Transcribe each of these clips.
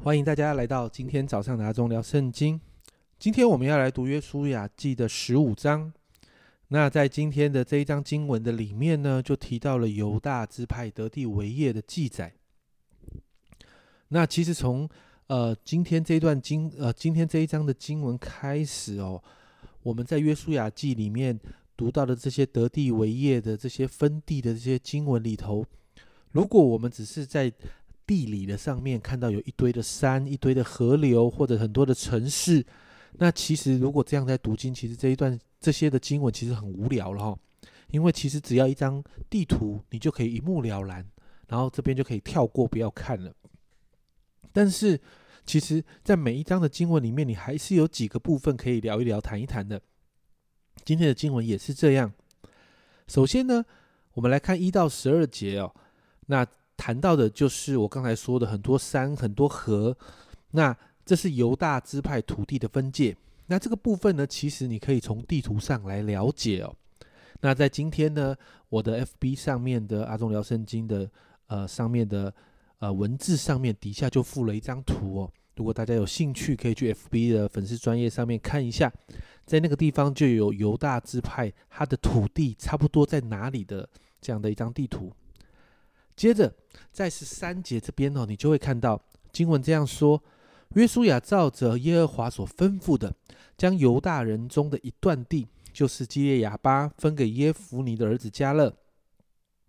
欢迎大家来到今天早上的阿忠聊圣经。今天我们要来读约书亚记的十五章。那在今天的这一章经文的里面呢，就提到了犹大支派得地为业的记载。那其实从呃今天这一段经呃今天这一章的经文开始哦，我们在约书亚记里面读到的这些得地为业的这些分地的这些经文里头，如果我们只是在地理的上面看到有一堆的山、一堆的河流或者很多的城市，那其实如果这样在读经，其实这一段这些的经文其实很无聊了哈。因为其实只要一张地图，你就可以一目了然，然后这边就可以跳过不要看了。但是其实，在每一章的经文里面，你还是有几个部分可以聊一聊、谈一谈的。今天的经文也是这样。首先呢，我们来看一到十二节哦，那。谈到的就是我刚才说的很多山、很多河，那这是犹大支派土地的分界。那这个部分呢，其实你可以从地图上来了解哦。那在今天呢，我的 FB 上面的阿忠聊圣经的呃上面的呃文字上面底下就附了一张图哦。如果大家有兴趣，可以去 FB 的粉丝专业上面看一下，在那个地方就有犹大支派它的土地差不多在哪里的这样的一张地图。接着，在十三节这边哦，你就会看到经文这样说：约书亚照着耶和华所吩咐的，将犹大人中的一段地，就是基列亚巴，分给耶夫尼的儿子加勒。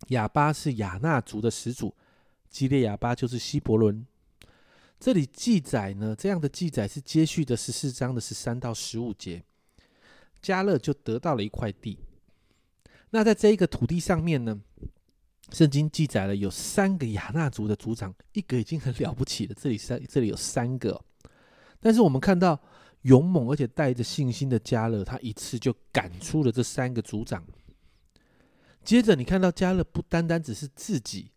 亚巴是亚纳族的始祖，基列亚巴就是希伯伦。这里记载呢，这样的记载是接续的十四章的十三到十五节，加勒就得到了一块地。那在这一个土地上面呢？圣经记载了有三个亚纳族的族长，一个已经很了不起了。这里三，这里有三个，但是我们看到勇猛而且带着信心的加勒，他一次就赶出了这三个族长。接着你看到加勒不单单只是自己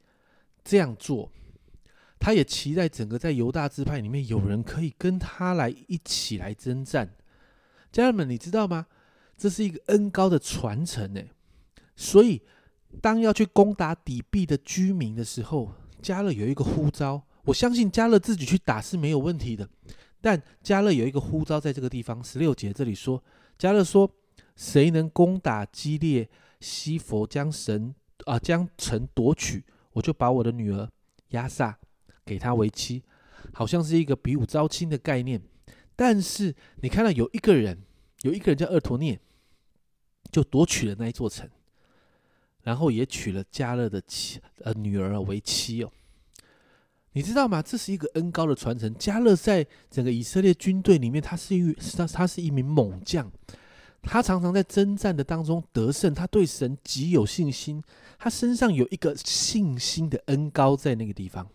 这样做，他也期待整个在犹大支派里面有人可以跟他来一起来征战。家人们，你知道吗？这是一个恩高的传承呢，所以。当要去攻打底壁的居民的时候，加勒有一个呼召。我相信加勒自己去打是没有问题的，但加勒有一个呼召，在这个地方十六节这里说，加勒说：“谁能攻打基列西佛，将神啊将城夺取，我就把我的女儿亚萨给他为妻。”好像是一个比武招亲的概念。但是你看到有一个人，有一个人叫厄陀涅，就夺取了那一座城。然后也娶了加勒的妻呃女儿为妻哦，你知道吗？这是一个恩高的传承。加勒在整个以色列军队里面，他是一他他是一名猛将，他常常在征战的当中得胜，他对神极有信心，他身上有一个信心的恩高在那个地方。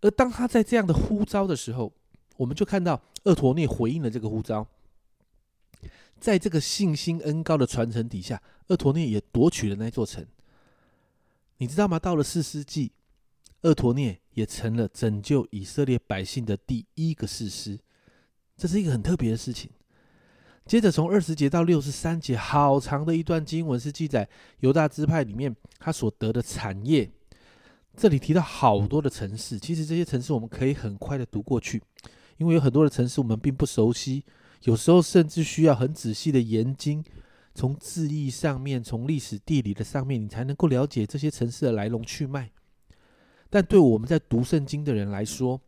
而当他在这样的呼召的时候，我们就看到厄陀涅回应了这个呼召。在这个信心恩高的传承底下，厄陀涅也夺取了那座城。你知道吗？到了四世纪，厄陀涅也成了拯救以色列百姓的第一个士师。这是一个很特别的事情。接着从二十节到六十三节，好长的一段经文是记载犹大支派里面他所得的产业。这里提到好多的城市，其实这些城市我们可以很快的读过去，因为有很多的城市我们并不熟悉。有时候甚至需要很仔细的研经，从字义上面，从历史地理的上面，你才能够了解这些城市的来龙去脉。但对我们在读圣经的人来说，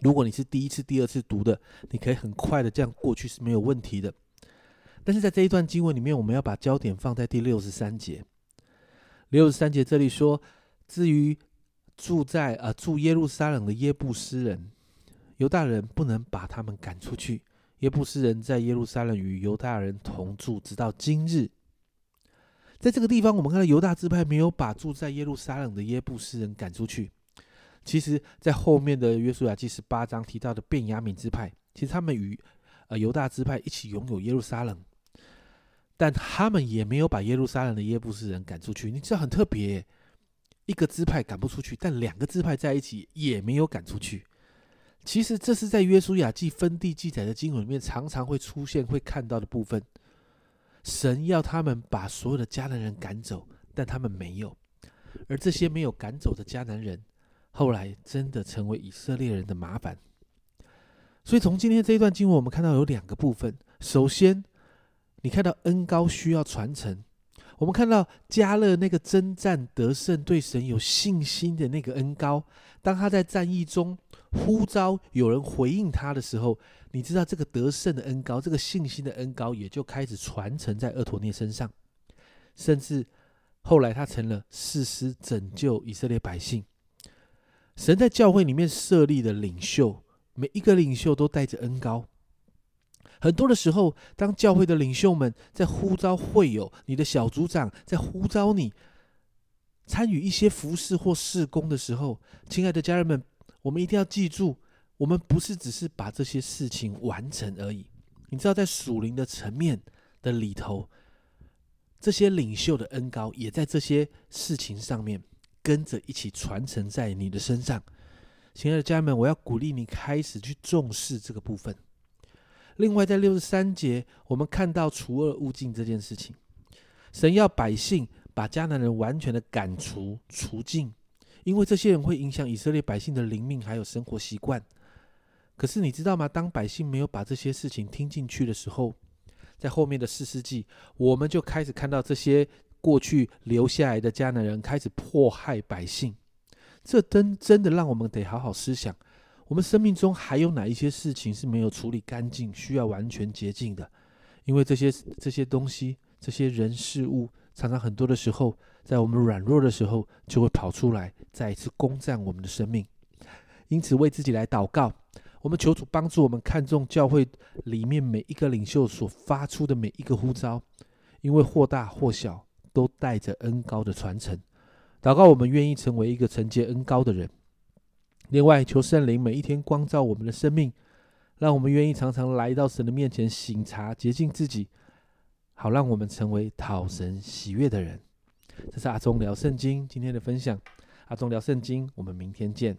如果你是第一次、第二次读的，你可以很快的这样过去是没有问题的。但是在这一段经文里面，我们要把焦点放在第六十三节。六十三节这里说，至于住在啊住耶路撒冷的耶布斯人，犹大人不能把他们赶出去。耶布斯人在耶路撒冷与犹大人同住，直到今日。在这个地方，我们看到犹大支派没有把住在耶路撒冷的耶布斯人赶出去。其实，在后面的约书亚记十八章提到的便雅悯支派，其实他们与呃犹大支派一起拥有耶路撒冷，但他们也没有把耶路撒冷的耶布斯人赶出去。你知道很特别，一个支派赶不出去，但两个支派在一起也没有赶出去。其实这是在约书亚记分地记载的经文里面常常会出现、会看到的部分。神要他们把所有的迦南人赶走，但他们没有。而这些没有赶走的迦南人，后来真的成为以色列人的麻烦。所以从今天这一段经文，我们看到有两个部分。首先，你看到恩高需要传承。我们看到加勒那个征战得胜、对神有信心的那个恩高，当他在战役中呼召有人回应他的时候，你知道这个得胜的恩高、这个信心的恩高，也就开始传承在厄陀涅身上，甚至后来他成了誓师拯救以色列百姓。神在教会里面设立的领袖，每一个领袖都带着恩高。很多的时候，当教会的领袖们在呼召会友，你的小组长在呼召你参与一些服饰或事工的时候，亲爱的家人们，我们一定要记住，我们不是只是把这些事情完成而已。你知道，在属灵的层面的里头，这些领袖的恩高也在这些事情上面跟着一起传承在你的身上。亲爱的家人们，我要鼓励你开始去重视这个部分。另外，在六十三节，我们看到除恶务尽这件事情，神要百姓把迦南人完全的赶除除尽，因为这些人会影响以色列百姓的灵命还有生活习惯。可是你知道吗？当百姓没有把这些事情听进去的时候，在后面的四世纪，我们就开始看到这些过去留下来的迦南人开始迫害百姓。这真真的让我们得好好思想。我们生命中还有哪一些事情是没有处理干净，需要完全洁净的？因为这些这些东西、这些人事物，常常很多的时候，在我们软弱的时候，就会跑出来，再一次攻占我们的生命。因此，为自己来祷告，我们求主帮助我们看重教会里面每一个领袖所发出的每一个呼召，因为或大或小，都带着恩高的传承。祷告，我们愿意成为一个承接恩高的人。另外，求圣灵每一天光照我们的生命，让我们愿意常常来到神的面前醒察洁净自己，好让我们成为讨神喜悦的人。这是阿忠聊圣经今天的分享。阿忠聊圣经，我们明天见。